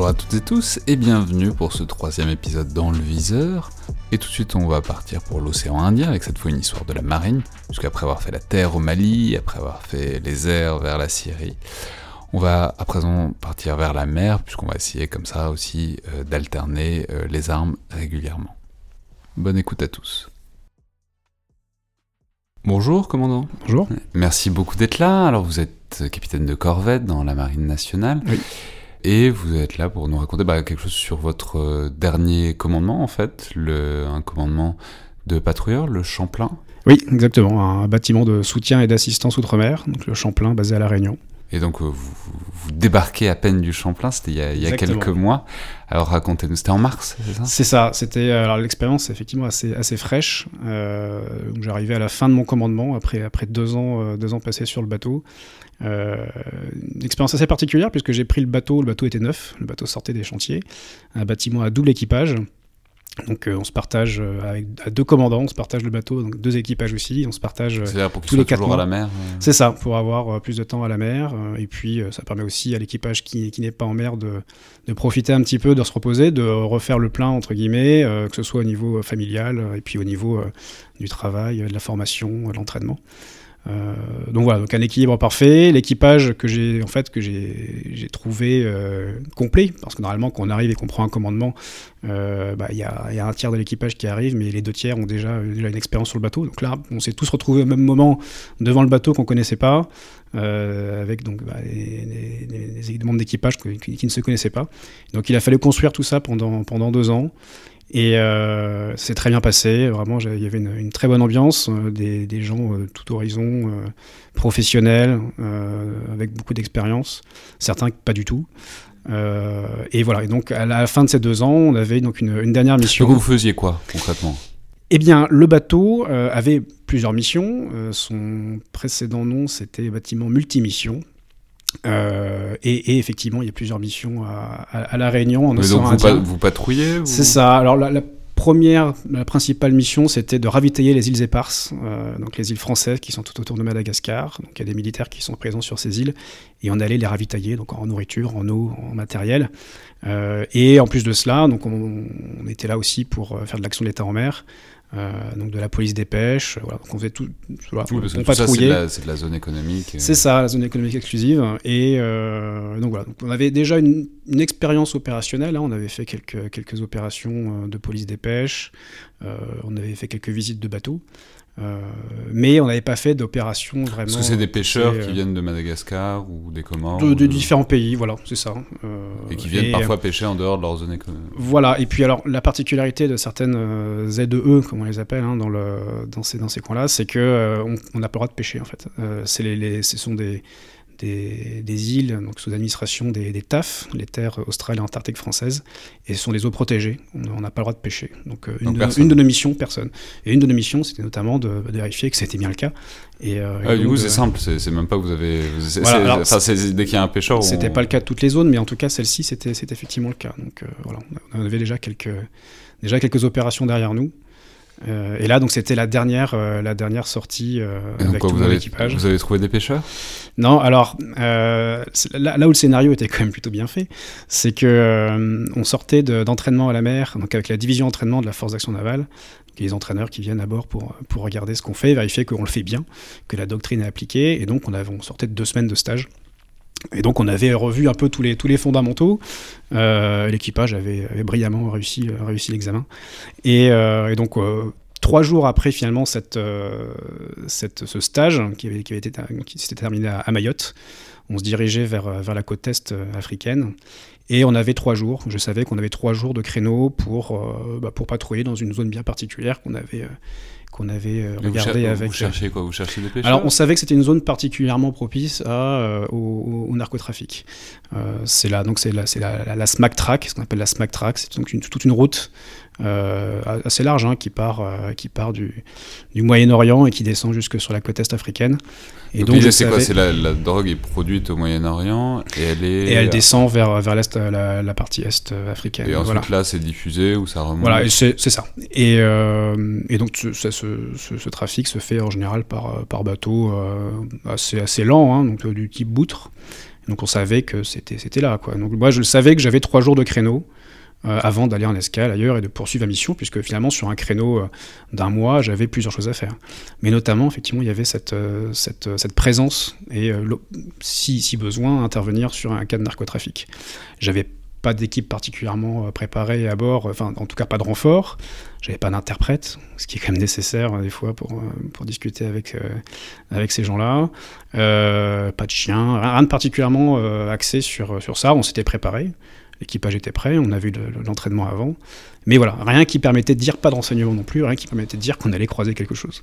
Bonjour à toutes et tous et bienvenue pour ce troisième épisode dans le viseur. Et tout de suite on va partir pour l'océan Indien avec cette fois une histoire de la marine, puisqu'après avoir fait la terre au Mali, après avoir fait les airs vers la Syrie, on va à présent partir vers la mer, puisqu'on va essayer comme ça aussi euh, d'alterner euh, les armes régulièrement. Bonne écoute à tous. Bonjour commandant. Bonjour. Merci beaucoup d'être là. Alors vous êtes capitaine de corvette dans la marine nationale. Oui. Et vous êtes là pour nous raconter bah, quelque chose sur votre euh, dernier commandement, en fait, le, un commandement de patrouilleur, le Champlain. Oui, exactement, un bâtiment de soutien et d'assistance outre-mer, donc le Champlain basé à La Réunion. Et donc, euh, vous, vous débarquez à peine du Champlain, c'était il y a, il y a quelques mois. Alors, racontez-nous, c'était en mars, c'est ça? C'est ça, c'était. Alors, l'expérience effectivement assez, assez fraîche. Euh, J'arrivais à la fin de mon commandement, après, après deux, ans, euh, deux ans passés sur le bateau. Euh, une expérience assez particulière, puisque j'ai pris le bateau, le bateau était neuf, le bateau sortait des chantiers, un bâtiment à double équipage. Donc euh, on se partage euh, avec à deux commandants, on se partage le bateau, donc deux équipages aussi, on se partage pour qu'il tous les quatre mois. à la mer euh, C'est ça, pour avoir euh, plus de temps à la mer. euh, Et puis, euh, ça permet aussi à l'équipage qui, qui n'est pas en mer de, de profiter un petit peu, de se reposer, de refaire le plein, entre guillemets, euh, que ce soit au niveau euh, familial euh, et puis au niveau euh, du travail, euh, de la formation, euh, de l'entraînement. Euh, donc voilà, donc un équilibre parfait. L'équipage que j'ai en fait que j'ai trouvé euh, complet, parce que normalement quand on arrive et qu'on prend un commandement, euh, bah, il y, a, un tiers de l'équipage qui arrive, mais les deux tiers ont déjà, une expérience sur le bateau. Donc là, on s'est tous retrouvés au même moment devant le bateau qu'on connaissait pas, avec donc bah, membres d'équipage qui, qui- qui ne se connaissaient pas. Donc il a fallu construire tout ça pendant, pendant deux ans. Et euh, c'est très bien passé, vraiment, il y avait une, une très bonne ambiance, euh, des, des gens euh, tout horizon, euh, professionnels, avec beaucoup d'expérience, certains pas du tout. Et voilà, et donc à la fin de ces deux ans, on avait donc une, une dernière mission. Donc vous faisiez quoi, concrètement? Eh bien, le bateau avait plusieurs missions. Son précédent nom, c'était bâtiment multimission. Euh, et, et effectivement, il y a plusieurs missions à, à- à La Réunion, en Mais donc vous, Indien. pa- vous patrouillez C'est ça. Alors la, la première, la principale mission, c'était de ravitailler les îles éparses, euh, donc les îles françaises qui sont tout autour de Madagascar. Donc il y a des militaires qui sont présents sur ces îles et on allait les ravitailler, donc en nourriture, en eau, en matériel. Euh, et en plus de cela, donc on, on était là aussi pour faire de l'action de l'État en mer. Euh, donc de la police des pêches, voilà, donc on faisait tout, voilà, Oui, parce que on tout ça, c'est de, la, c'est de la zone économique. euh. C'est ça, la zone économique exclusive. Et euh, donc voilà, donc on avait déjà une, une expérience opérationnelle. hein. On avait fait quelques, quelques opérations euh, de police des pêches. euh, on avait fait quelques visites de bateaux. Euh, mais on n'avait pas fait d'opération vraiment. Parce que c'est des pêcheurs c'est, euh, qui viennent de Madagascar ou des Comores de, différents pays, voilà, c'est ça. euh, et qui viennent et, parfois pêcher en dehors de leur zone économique. Voilà, et puis alors la particularité de certaines ZEE, comme on les appelle hein, dans, le, dans ces, dans ces coins-là, c'est euh, on n'a pas le droit de pêcher en fait. Les, les- ce sont des, des, des îles donc sous administration des, des TAF, les terres australes et antarctiques françaises, et ce sont des eaux protégées. On n'a pas le droit de pêcher. Donc, euh, une, de, personne. une de nos missions, personne. Et une de nos missions, c'était notamment de, de vérifier que c'était bien le cas. Et, euh, Ah, et du donc, coup, c'est simple, c'est même pas que vous avez. Voilà, alors, c'est dès qu'il y a un pêcheur. C'était on- pas le cas de toutes les zones, mais en tout cas celle-ci c'était c'était effectivement le cas. Donc euh, voilà, on avait déjà quelques déjà quelques opérations derrière nous. Euh, et là donc c'était la dernière euh, la dernière sortie euh, avec quoi, tout vous, mon avez, équipage. vous avez trouvé des pêcheurs? Non, alors euh, là, là où le scénario était quand même plutôt bien fait, c'est que on sortait de- d'entraînement à la mer, donc avec la division entraînement de la force d'action navale, les entraîneurs qui viennent à bord pour, pour regarder ce qu'on fait, vérifier qu'on le fait bien, que la doctrine est appliquée, et donc on, avait, on sortait de deux semaines de stage. Et donc on avait revu un peu tous les, tous les fondamentaux. Euh, L'équipage avait, brillamment réussi, euh, réussi l'examen. Et, euh, donc trois jours après finalement cette, cette, ce stage qui, avait, qui, avait été, qui s'était terminé à, Mayotte, on se dirigeait vers, vers la côte est africaine. Et on avait trois jours. Je savais qu'on avait trois jours de créneau pour, bah, pour patrouiller dans une zone bien particulière qu'on avait, qu'on avait euh, Mais vous, avec. vous cherchiez quoi Vous cherchiez des pêcheurs Alors, on savait que c'était une zone particulièrement propice à, euh, au, au narcotrafic. Euh, c'est là, donc c'est la, c'est la, la, la SMAC Track, ce qu'on appelle la SMAC Track. C'est donc une, toute une route assez large hein, qui part, euh, qui part du, du Moyen-Orient et qui descend jusque sur la côte est africaine. Et donc, c'est quoi C'est la, la drogue est produite au Moyen-Orient et elle est. et elle descend vers, vers l'est, euh, la, la partie est euh, africaine. Et ensuite, Voilà. là, c'est diffusé ou ça remonte Voilà, c'est ça. Et, euh, et donc ce, ce, ce- ce- ce trafic se fait en général par, euh, par bateau euh, assez, assez lent, hein, donc euh, du type boutre. Donc on savait que c'était là. Quoi. Donc moi je savais que j'avais trois jours de créneau euh, avant d'aller en escale ailleurs et de poursuivre la mission, puisque finalement sur un créneau euh, d'un mois, j'avais plusieurs choses à faire. Mais notamment, effectivement, il y avait cette, euh, présence et, si, besoin, intervenir sur un cas de narcotrafic. J'avais pas d'équipe particulièrement préparée à bord, enfin en tout cas pas de renfort. J'avais pas d'interprète, ce qui est quand même nécessaire des fois pour, discuter avec, ces gens-là. pas de chien, rien de particulièrement axé sur ça. On s'était préparé. L'équipage était prêt, on a vu l'entraînement avant. Mais voilà, rien qui permettait de dire, pas de renseignements non plus, rien qui permettait de dire qu'on allait croiser quelque chose.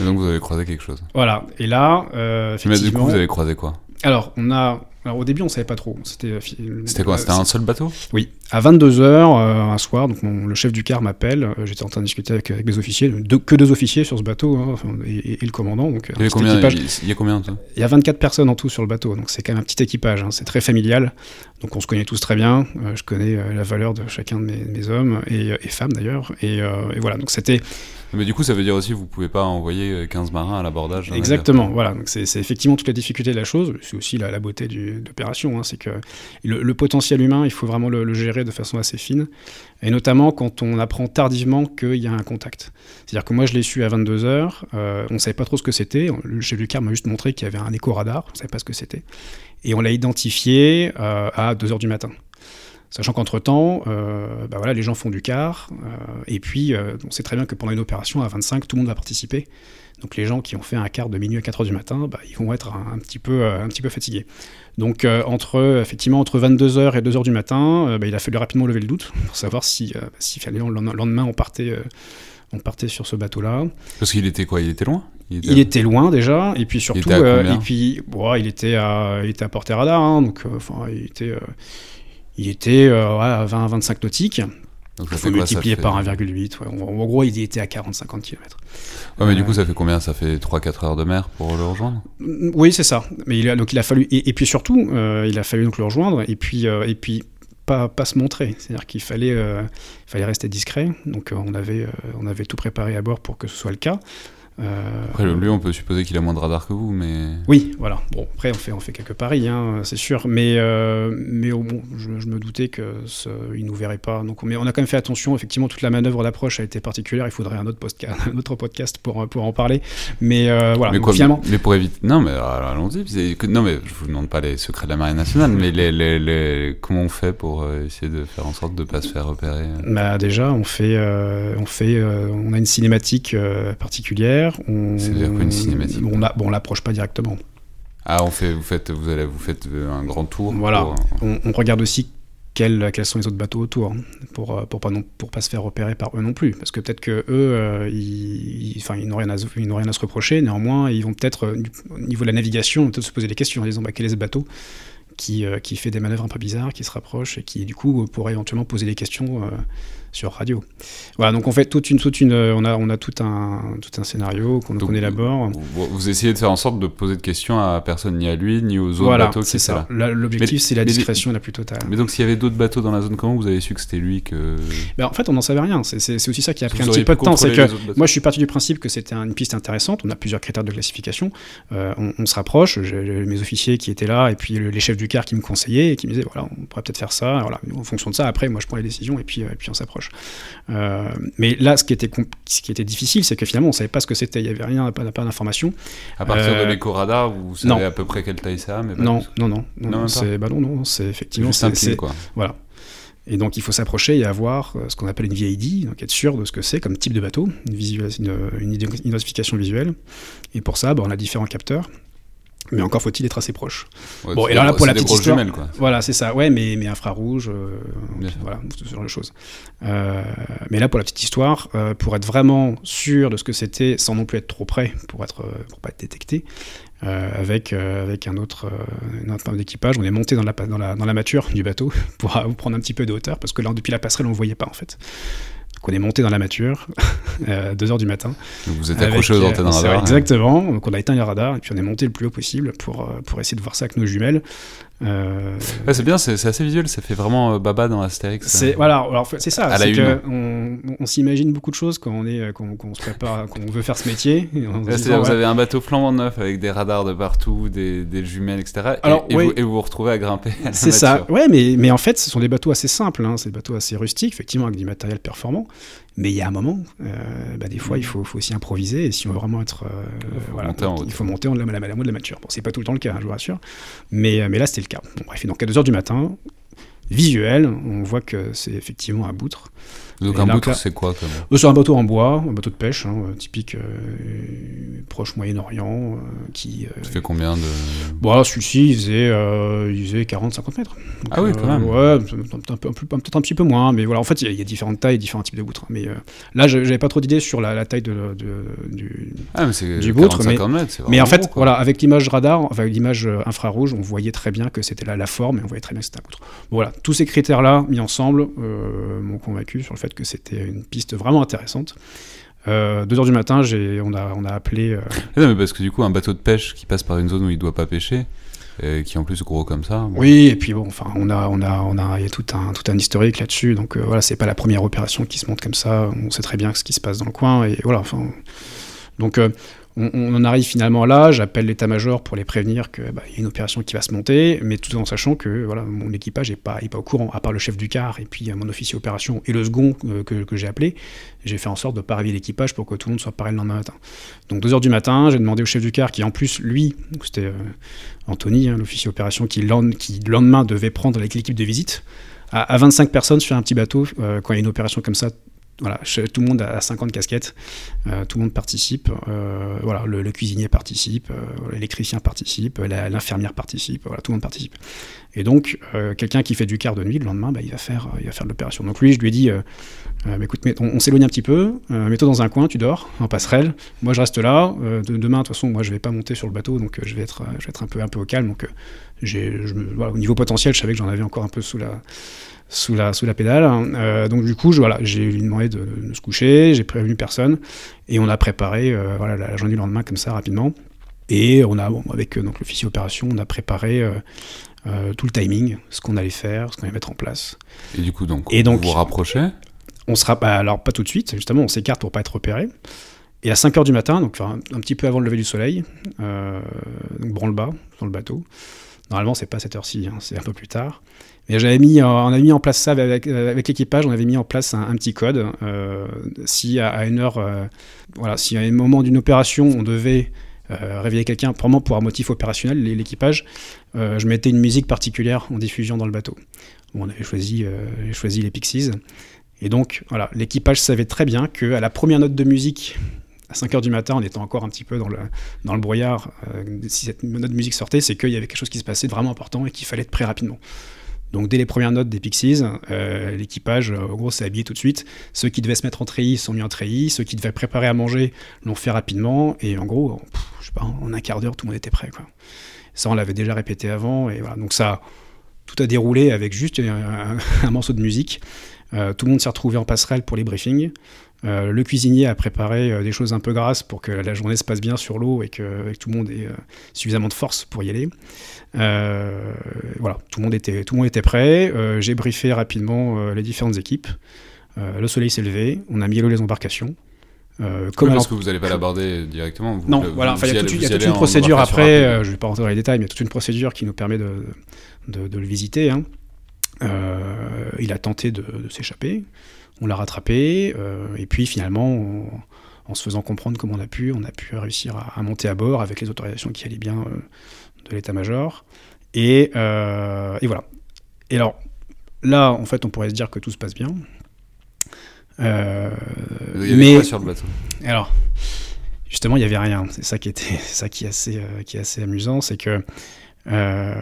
Et donc vous avez croisé quelque chose Voilà, et là, euh, effectivement... Mais du coup, vous avez croisé quoi? Alors, on a alors au début, on savait pas trop. C'était euh, C'était quoi C'était un seul bateau? Oui. À 22h, euh, un soir, donc le chef du car m'appelle. Euh, j'étais en train de discuter avec, avec des officiers, que deux officiers sur ce bateau, hein, et, le commandant. Donc, il, y a combien, il y a combien Il y a 24 personnes en tout sur le bateau, donc c'est quand même un petit équipage. Hein, c'est très familial. Donc on se connaît tous très bien. je connais la valeur de chacun de mes, hommes et, femmes d'ailleurs. Et, et, voilà, donc c'était mais du coup, ça veut dire aussi que vous pouvez pas envoyer 15 marins à l'abordage. Exactement, voilà. C'est effectivement toute la difficulté de la chose. C'est aussi la, beauté de l'opération. Hein. c'est que le, potentiel humain, il faut vraiment le, gérer de façon assez fine. Et notamment quand on apprend tardivement qu'il y a un contact. C'est-à-dire que moi, je l'ai su à 22h. Euh, on ne savait pas trop ce que c'était. Du car m'a juste montré qu'il y avait un écho-radar. On ne savait pas ce que c'était. Et on l'a identifié euh, à 2h du matin. Sachant qu'entre-temps, euh, bah voilà, les gens font du car, euh, et puis euh, on sait très bien que pendant une opération à 25, tout le monde va participer. Donc les gens qui ont fait un quart de minuit à 4 h du matin, bah, ils vont être un, petit, peu, un petit peu fatigués. Donc entre, effectivement, entre 22h et 2h du matin, bah, il a fallu rapidement lever le doute pour savoir si, si le lendemain on partait, on partait sur ce bateau-là. Parce qu'il était quoi? Il était loin? Il était... loin déjà, et puis surtout, il était, et puis, il était à, il était à portée radar, hein, donc enfin, il était il était euh, à 20-25 nautiques. Donc il faut multiplier par 1,8. En, gros, il était à 40-50 km. Ouais, mais du coup, ça fait combien? Ça fait 3-4 heures de mer pour le rejoindre? Mm, Oui, c'est ça. Mais il a, donc il a fallu. Et, puis surtout, euh, il a fallu donc le rejoindre et puis, euh, et puis pas, pas se montrer. C'est-à-dire qu'il fallait, fallait rester discret. Donc on, avait, on avait tout préparé à bord pour que ce soit le cas. Euh, après, lui, on peut supposer qu'il a moins de radar que vous, mais. Oui, voilà. Bon, après, on fait, on fait quelques paris, hein, c'est sûr. Mais, euh, mais bon, je, me doutais qu'il ne nous verrait pas. Donc, mais on a quand même fait attention. Effectivement, toute la manœuvre d'approche a été particulière. Il faudrait un autre, podcast, un autre podcast pour, pour en parler. Mais euh, voilà. Mais, quoi, finalement... mais, pour éviter. Non, mais allons-y. Non, mais je vous demande pas les secrets de la Marine nationale, mais les, les, les... comment on fait pour essayer de faire en sorte de ne pas se faire repérer bah, Déjà, on fait, on, fait on a une cinématique particulière on, C'est-à-dire une cinématique On, bon, l'approche pas directement. Ah, on fait, vous faites, vous allez, vous faites un grand tour. Voilà. On, regarde aussi quels, quels, sont les autres bateaux autour, hein, pour, euh, pour pas non, pour pas se faire repérer par eux non plus, parce que peut-être que eux, euh, ils, enfin, ils n'ont rien, à, rien à se reprocher. Néanmoins, ils vont peut-être, euh, au niveau de la navigation, peut-être se poser des questions en disant bah, quel est ce bateau qui, qui fait des manœuvres un peu bizarres, qui se rapproche et qui du coup pourrait éventuellement poser des questions sur radio. Voilà, donc on fait toute une, toute une, on a, on a tout un, tout un scénario qu'on qu élabore. Vous, vous, essayez de faire en sorte de poser de questions à personne, ni à lui, ni aux autres bateaux. c'est ça. L'objectif, c'est la discrétion la plus totale. Mais donc, s'il y avait d'autres bateaux dans la zone, comment vous avez su que c'était lui que ben, En fait, on n'en savait rien. C'est aussi ça qui a pris un petit peu de temps. C'est que moi, je suis parti du principe que c'était une piste intéressante. On a plusieurs critères de classification. Euh, on, se rapproche. J'ai mes officiers qui étaient là, et puis les chefs du car qui me conseillaient et qui me disaient voilà, on pourrait peut-être faire ça. Voilà, en fonction de ça, après, moi, je prends les décisions et puis, euh, et puis on s'approche. Euh, mais là, ce qui était, ce qui était difficile, c'est que finalement, on ne savait pas ce que c'était. Il n'y avait rien, pas, pas d'informations. À partir de euh, l'éco-radar, vous savez à peu près quelle taille ça mais non, non, non, non, c'est bah non, non, c'est effectivement c'est quoi. Voilà. Et donc il faut s'approcher et avoir euh, ce qu'on appelle une VID, donc être sûr de ce que c'est comme type de bateau, une, une, identification visuelle. Et pour ça, bah, on a différents capteurs. Mais encore faut-il être assez proche. bon, et alors là, pour la petite histoire, quoi. voilà, c'est ça. Ouais, mais, mais infrarouge, euh, voilà, ce genre de choses. Euh, mais là, pour la petite histoire, euh, pour être vraiment sûr de ce que c'était, sans non plus être trop près, pour être, pour pas être détecté, avec avec un autre, un autre d'équipage, on est monté dans la dans la dans la mâture du bateau pour prendre un petit peu de hauteur, parce que là, depuis la passerelle, on voyait pas en fait. Donc on est monté dans la mâture, euh, 2h du matin. Donc vous êtes accroché aux antennes euh, radar. Exactement, donc on a éteint les radars et puis on est monté le plus haut possible pour, euh, pour essayer de voir ça avec nos jumelles. Euh, Ouais, c'est bien, c'est c'est assez visuel, ça fait vraiment euh, Baba dans Astérix. c'est euh. voilà, alors c'est ça, À la c'est que on, on s'imagine beaucoup de choses quand on est, euh, quand, quand on se prépare, quand on veut faire ce métier. Ouais, C'est-à-dire, vous ouais, avez un bateau flambant neuf avec des radars de partout, des, des jumelles, etc. Et- Alors, et, vous, et vous vous retrouvez à grimper. C'est ça. Ouais, mais, mais en fait, ce sont des bateaux assez simples. Hein. C'est des bateaux assez rustiques, effectivement, avec du matériel performant. Mais il y a un moment, euh, bah, des fois, il faut, faut aussi improviser. Et si on veut vraiment être. euh, faut voilà, monter en il faut monter en la, la, de la mature. Bon, c'est pas tout le temps le cas, hein, je vous rassure. Mais, euh, mais là, c'était le cas. Bon, bref, donc à 2h du matin, visuel, on voit que c'est effectivement un boutre. Donc Et un là- c'est quoi. Euh, C'est un bateau en bois, un bateau de pêche, hein, euh, typique euh, proche Moyen-Orient, euh, qui. euh, Ça fait combien de... Bon, alors, celui-ci, il faisait, euh, il faisait 40-50 mètres. Donc, Ah oui, quand même. Ouais, peut-être un, petit peu moins, mais voilà, en fait, il y, a- il y a différentes tailles, différents types de boutres. hein. Mais là, je- j'avais pas trop d'idées sur la, la taille de, de- du. Ah, mais Du boutre, 40-50 mètres, c'est Mais en fait, gros, voilà, avec l'image radar, enfin, avec l'image infrarouge, on voyait très bien que c'était là la forme et on voyait très bien que c'était un boutre. Bon, voilà, tous ces critères-là mis ensemble m'ont convaincu sur le fait que c'était une piste vraiment intéressante. Euh, 2h du matin, on, a, on a appelé. euh, Ah Non, mais parce que du coup, un bateau de pêche qui passe par une zone où il doit pas pêcher, et qui est en plus gros comme ça. bon. Oui, et puis bon, enfin, on a, on a, on a, il y a tout un, tout un historique là-dessus. Donc euh, voilà, c'est pas la première opération qui se monte comme ça. On sait très bien ce qui se passe dans le coin et voilà. Enfin, donc euh, on, en arrive finalement là. J'appelle l'état-major pour les prévenir que bah, y a une opération qui va se monter, mais tout en sachant que voilà, mon équipage est pas, est pas au courant, à part le chef du car et puis euh, mon officier opération et le second euh, que, j'ai appelé. J'ai fait en sorte de pas réveiller l'équipage pour que tout le monde soit pareil le lendemain matin. Donc 2 heures du matin, j'ai demandé au chef du car qui en plus lui, c'était euh, Anthony, hein, l'officier opération, qui, qui le lendemain devait prendre avec l'équipe de visite, à, à 25 personnes sur un petit bateau, quand il y a une opération comme ça, voilà, tout le monde a 50 casquettes, euh, tout le monde participe, euh, voilà, le, cuisinier participe, euh, l'électricien participe, l'infirmière participe, voilà, tout le monde participe. Et donc, quelqu'un qui fait du quart de nuit, le lendemain, bah, il, va faire, il va faire de l'opération. Donc lui, je lui ai dit, bah, écoute, on, s'éloigne un petit peu, mets-toi dans un coin, tu dors, en passerelle, moi je reste là, de- demain, de toute façon, moi je vais pas monter sur le bateau, donc je vais être, je vais être un, peu, un peu au calme, donc au niveau potentiel, je savais que j'en avais encore un peu sous la, sous la, sous la pédale. Euh, donc du coup, je, voilà, j'ai lui demandé de, de se coucher, j'ai prévenu personne, et on a préparé euh, voilà, la, journée du lendemain comme ça rapidement. Et on a, bon, avec euh, donc l'officier opération, on a préparé euh, tout le timing, ce qu'on allait faire, ce qu'on allait mettre en place. Et du coup, donc, Et donc- vous vous rapprochez. On sera pas, alors pas tout de suite, justement, on s'écarte pour pas être repéré. Et à 5h du matin, donc enfin, un, petit peu avant le lever du soleil, donc branle-bas dans le bateau. Normalement, c'est pas cette heure-ci, hein, c'est un peu plus tard. Mais on avait mis en place ça avec, l'équipage, on avait mis en place un, petit code. Euh, si à, une heure, euh, voilà, si à un moment d'une opération, on devait euh, réveiller quelqu'un, probablement pour un motif opérationnel, l'é- l'équipage, je mettais une musique particulière en diffusion dans le bateau. On avait choisi, les Pixies. Et donc, voilà, l'équipage savait très bien qu'à la première note de musique, à 5 h du matin, en étant encore un petit peu dans le, brouillard, si cette note de musique sortait, c'est qu'il y avait quelque chose qui se passait vraiment important et qu'il fallait être prêt rapidement. Donc, dès les premières notes des Pixies, euh, l'équipage, euh, en gros, s'est habillé tout de suite. Ceux qui devaient se mettre en treillis sont mis en treillis. Ceux qui devaient préparer à manger l'ont fait rapidement. Et en gros, en, un quart d'heure, tout le monde était prêt. Ça, on l'avait déjà répété avant. Et voilà. Donc, ça, tout a déroulé avec juste un, un- morceau de musique. Euh, tout le monde s'est retrouvé en passerelle pour les briefings. Euh, le cuisinier a préparé euh, des choses un peu grasses pour que la journée se passe bien sur l'eau et que, et que tout le monde ait euh, suffisamment de force pour y aller. Voilà, tout le monde était, tout le monde était prêt. J'ai briefé rapidement les différentes équipes. Le soleil s'est levé, on a mis à l'eau les embarcations. Euh, comme Oui, parce que vous n'allez pas l'aborder directement. vous- non, vous- voilà, enfin, il y a, toute, y a une procédure après, euh, je vais pas rentrer dans les détails, mais il y a toute une procédure qui nous permet de, de, de le visiter. hein. Euh, il a tenté de, de s'échapper, on l'a rattrapé, euh, et puis finalement, on- en se faisant comprendre comment on a pu, on a pu réussir à, à monter à bord avec les autorisations qui allaient bien euh, de l'état-major. Et, euh, et voilà. Et alors, là, en fait, on pourrait se dire que tout se passe bien. Il y avait mais quoi sur le bateau? Alors, justement, il n'y avait rien. C'est ça qui était, ça qui est assez, qui est assez amusant, c'est que euh,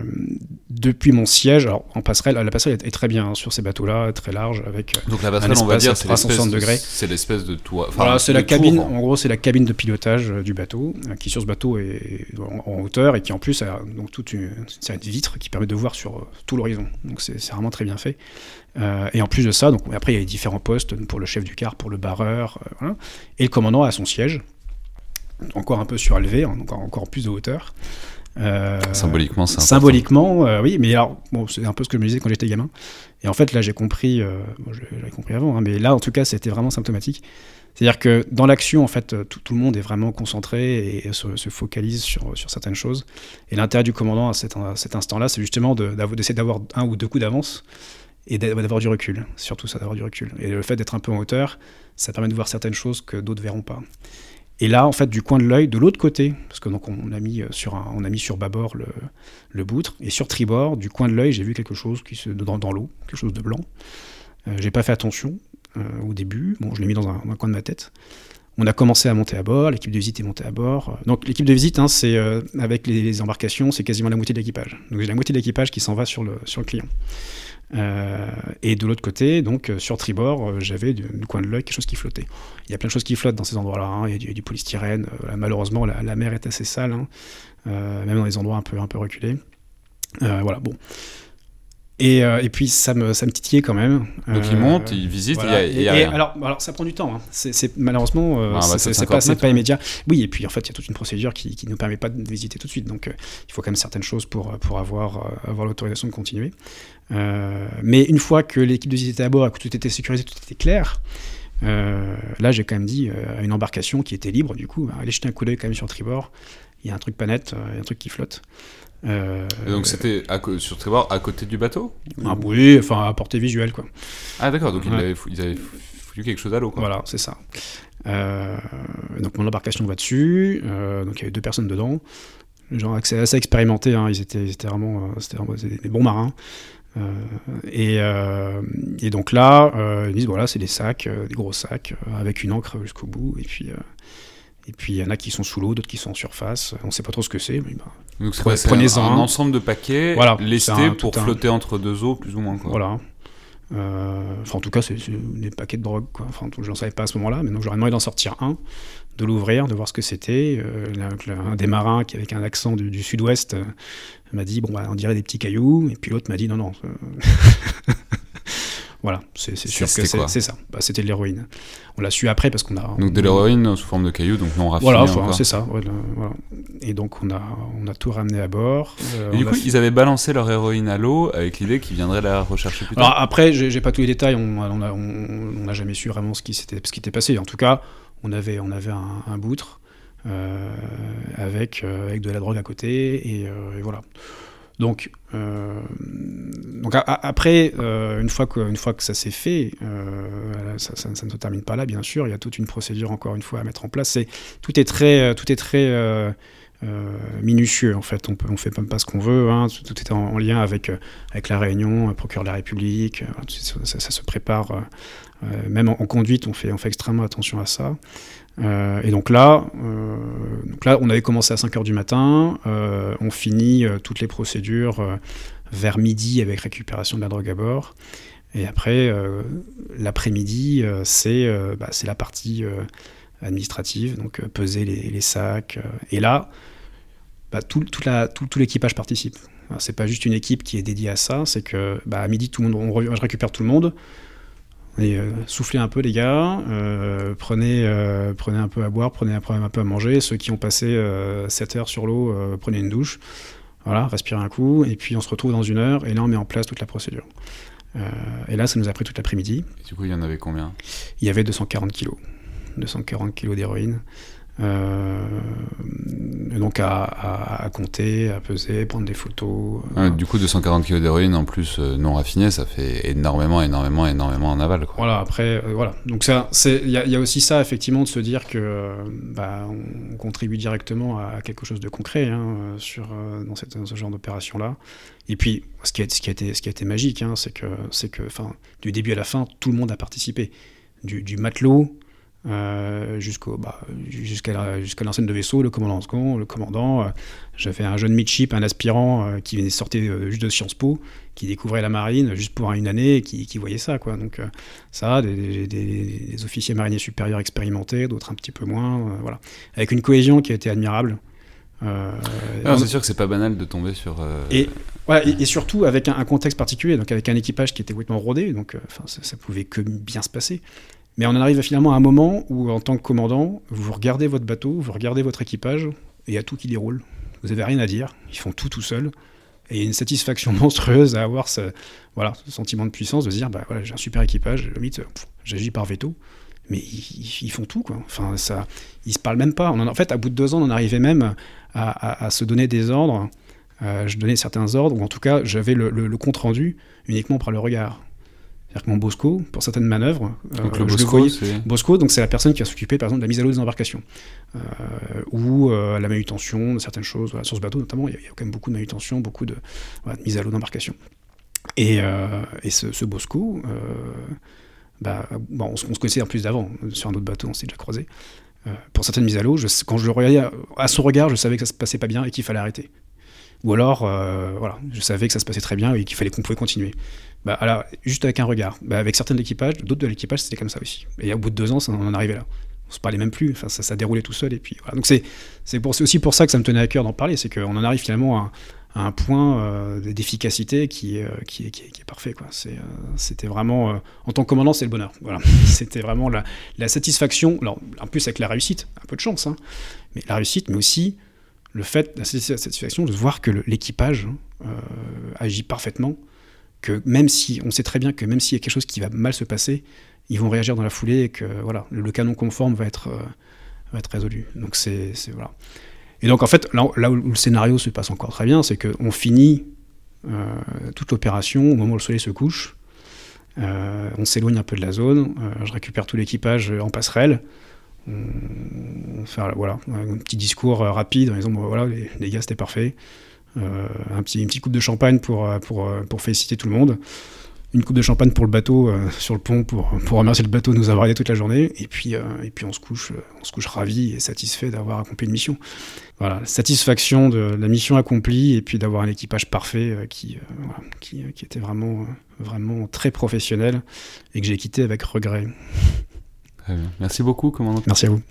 depuis mon siège, alors en passerelle, la passerelle est, est très bien hein, sur ces bateaux-là, très large, avec. euh, Donc la passerelle, on va dire, c'est 360 l'espèce de- degrés. c'est l'espèce de toit. voilà, c'est la cabine. tour. En gros, c'est la cabine de pilotage euh, du bateau, qui sur ce bateau est en, en hauteur et qui en plus a donc toute une, une série de vitres qui permet de voir sur tout l'horizon. Donc c'est c'est vraiment très bien fait. Euh, et en plus de ça, donc après il y a les différents postes pour le chef du car, pour le barreur, euh, voilà. Et le commandant a son siège, encore un peu surélevé, hein, donc encore plus de hauteur. Symboliquement, c'est Symboliquement, oui, mais alors, bon, c'est un peu ce que je me disais quand j'étais gamin. Et en fait, là, j'ai compris, bon, j'avais compris avant, hein, mais là, en tout cas, c'était vraiment symptomatique. C'est-à-dire que dans l'action, en fait, tout, le monde est vraiment concentré et se, focalise sur, sur, certaines choses. Et l'intérêt du commandant à cet, cet instant-là, c'est justement d'essayer d'avoir un ou deux coups d'avance et d'avoir du recul. Surtout ça, d'avoir du recul. Et le fait d'être un peu en hauteur, ça permet de voir certaines choses que d'autres verront pas. Et là, en fait, du coin de l'œil, de l'autre côté, parce que donc on a mis sur un, on a mis sur bâbord le, le boutre, et sur tribord, du coin de l'œil, j'ai vu quelque chose qui se dans, dans l'eau, quelque chose de blanc. Euh, j'ai pas fait attention, euh, au début. Bon, je l'ai mis dans un, coin de ma tête. On a commencé à monter à bord, l'équipe de visite est montée à bord. Donc l'équipe de visite, hein, c'est euh, avec les, embarcations, c'est quasiment la moitié de l'équipage. Donc j'ai la moitié de l'équipage qui s'en va sur le, sur le client. Euh, et de l'autre côté, donc sur tribord, j'avais du, coin de l'œil quelque chose qui flottait. Il y a plein de choses qui flottent dans ces endroits-là. Hein. Il, y a du, polystyrène. malheureusement, la, mer est assez sale, hein. même dans des endroits un peu, un peu reculés. voilà, bon. Et, euh, et, puis ça me, ça me titillait quand même. Donc il monte, il visite, il y a, alors, alors ça prend du temps. Hein. C'est malheureusement euh, ah, bah, c'est pas, pas immédiat. Oui, et puis en fait il y a toute une procédure qui, ne nous permet pas de visiter tout de suite. Donc euh, il faut quand même certaines choses pour, pour avoir, avoir l'autorisation de continuer. mais une fois que l'équipe de visite était à bord, que tout était sécurisé, tout était clair. là, j'ai quand même dit à une embarcation qui était libre, du coup, allez jeter un coup d'œil quand même sur tribord. Il y a un truc pas net, il y a un truc qui flotte. Euh, donc c'était sur tribord à côté du bateau ah, Oui, enfin à portée visuelle quoi. Ah d'accord, donc ils, avaient, foutu quelque chose à l'eau Voilà, c'est ça. Euh, donc mon embarcation va dessus, euh, donc il y avait deux personnes dedans, genre assez, assez expérimentés, hein, ils, étaient, ils, étaient, vraiment, vraiment des bons marins. Et, et, donc là, ils disent voilà, c'est des sacs, des gros sacs, avec une encre jusqu'au bout, et puis et puis il y en a qui sont sous l'eau, d'autres qui sont en surface. On ne sait pas trop ce que c'est. Mais bah, Donc c'est prenez un, un, ensemble de paquets voilà, lestés pour flotter entre deux eaux, plus ou moins. Quoi. Voilà. Euh, enfin, en tout cas, c'est des paquets de drogue. Quoi. Enfin, je n'en savais pas à ce moment-là, mais donc j'aurais demandé d'en sortir un, de l'ouvrir, de voir ce que c'était. Euh, un des marins qui, avec un accent du, sud-ouest, euh, m'a dit Bon, bah, on dirait des petits cailloux. Et puis l'autre m'a dit Non, non. Voilà, c'est sûr que c'est ça. Bah, C'était de l'héroïne. On l'a su après parce qu'on a. Donc de l'héroïne sous forme de cailloux, donc non raffiné. Voilà, c'est ça. voilà. Et donc on a, on a tout ramené à bord. Euh, et du coup, ils avaient balancé leur héroïne à l'eau avec l'idée qu'ils viendraient la rechercher plus tard. Alors après, j'ai pas tous les détails. On n'a on, jamais su vraiment ce qui s'était qui était passé. En tout cas, on avait, on avait un, un boutre euh, avec, euh, avec de la drogue à côté et, et voilà. Donc, euh, après, euh, une, fois que, ça s'est fait, euh, ça, ne se termine pas là, bien sûr. Il y a toute une procédure, encore une fois, à mettre en place. Tout est très minutieux, en fait. On fait même pas ce qu'on veut. Hein. Tout, est en, lien avec, avec la réunion, le procureur de la République. Ça, se prépare. même en, conduite, on fait, on fait extrêmement attention à ça. Euh, et donc là, euh, donc là, on avait commencé à 5h du matin, euh, on finit toutes les procédures vers midi avec récupération de la drogue à bord. Et après, l'après-midi, c'est bah, la partie administrative, donc peser les sacs. et là, bah, tout, toute la, tout, tout l'équipage participe. C'est pas juste une équipe qui est dédiée à ça, c'est que bah, à midi, tout le monde, on, je récupère tout le monde. Et euh, soufflez un peu les gars, euh, prenez, euh, prenez un peu à boire, prenez un peu, un peu à manger. Ceux qui ont passé 7 heures sur l'eau, prenez une douche. Voilà, respirez un coup, et puis on se retrouve dans une heure, et là on met en place toute la procédure. et là, ça nous a pris toute l'après-midi. Du coup, il y en avait combien? Il y avait 240 kilos. 240 kilos d'héroïne. Euh, donc à, compter, à peser, prendre des photos. Euh. du coup, 240 kg d'héroïne en plus euh, non raffinée, ça fait énormément, énormément, énormément en aval. Quoi. Voilà, après, voilà. Donc il y, a aussi ça, effectivement, de se dire que bah, on contribue directement à quelque chose de concret hein, sur, dans, cette, ce genre d'opération-là. Et puis, ce qui a, ce qui a, été, ce qui a été magique, hein, c'est que, c'est que du début à la fin, tout le monde a participé. Du, du matelot euh, jusqu'au bah, jusqu'à jusqu'à l'enseigne de vaisseau, le commandant le commandant. Euh, j'avais un jeune midship, un aspirant euh, qui venait sortir juste de Sciences Po, qui découvrait la marine juste pour une année, et qui, qui voyait ça quoi. Donc ça, des, des, officiers mariniers supérieurs expérimentés, d'autres un petit peu moins, voilà, avec une cohésion qui a été admirable. c'est sûr que c'est pas banal de tomber sur. Et, surtout avec un, contexte particulier, donc avec un équipage qui était complètement rodé, donc ça, ça, pouvait que bien se passer. Mais on en arrive finalement à un moment où, en tant que commandant, vous regardez votre bateau, vous regardez votre équipage, et il y a tout qui déroule. vous avez rien à dire, ils font tout tout seuls. Et une satisfaction monstrueuse à avoir ce, voilà, sentiment de puissance, de se dire, bah voilà, j'ai un super équipage, limite, j'agis par veto. Mais ils, font tout, quoi. Enfin, ça, ils se parlent même pas. En, fait, à bout de deux ans, on arrivait même à, se donner des ordres. Euh, je donnais certains ordres, ou en tout cas, j'avais le compte rendu uniquement par le regard. C'est-à-dire que mon Bosco, pour certaines manœuvres, donc le Bosco, donc c'est la personne qui va s'occuper, par exemple, de la mise à l'eau des embarcations, euh, ou euh, la manutention de certaines choses. sur ce bateau, notamment, il y, a, quand même beaucoup de manutention, beaucoup de, mise à l'eau d'embarcation. Et, euh, et ce, Bosco, bah, bon, on, se connaissait en plus d'avant, sur un autre bateau, on s'est déjà croisé. pour certaines mises à l'eau, quand je le regardais à son regard, je savais que ça se passait pas bien et qu'il fallait arrêter. Ou alors, voilà, je savais que ça se passait très bien et qu'il fallait qu'on pouvait continuer. Bah, juste avec un regard. Bah, avec certains de l'équipage, d'autres de l'équipage, c'était comme ça aussi. Et au bout de deux ans, ça, on en arrivait là. On se parlait même plus, enfin, ça, ça déroulait tout seul. Et puis, voilà. Donc, c'est, aussi pour ça que ça me tenait à cœur d'en parler, c'est qu'on en arrive finalement à, un point euh, d'efficacité qui est, euh, parfait. Euh, c'était vraiment, en tant que commandant, c'est le bonheur. C'était vraiment la, satisfaction, alors, en plus avec la réussite, un peu de chance, hein, mais la réussite, mais aussi le fait, la satisfaction de voir que l'équipage agit parfaitement que même si on sait très bien que même s'il y a quelque chose qui va mal se passer, ils vont réagir dans la foulée et que voilà, le, canon conforme va être, euh, va être résolu. Donc c'est voilà. Et donc en fait, là, où le scénario se passe encore très bien, c'est qu'on finit euh, toute l'opération au moment où le soleil se couche. Euh, on s'éloigne un peu de la zone. je récupère tout l'équipage en passerelle. On, fait voilà, un petit discours rapide en disant voilà, les gars, c'était parfait. Euh, un petit, une petite coupe de champagne pour, euh, pour, euh, pour féliciter tout le monde. Une coupe de champagne pour le bateau sur le pont pour, pour remercier le bateau de nous avoir aidé toute la journée. Et puis et puis on se couche on se couche ravi et satisfait d'avoir accompli une mission. Voilà satisfaction de la mission accomplie et puis d'avoir un équipage parfait qui, qui, qui était vraiment vraiment très professionnel et que j'ai quitté avec regret. Merci beaucoup commandant. Merci à vous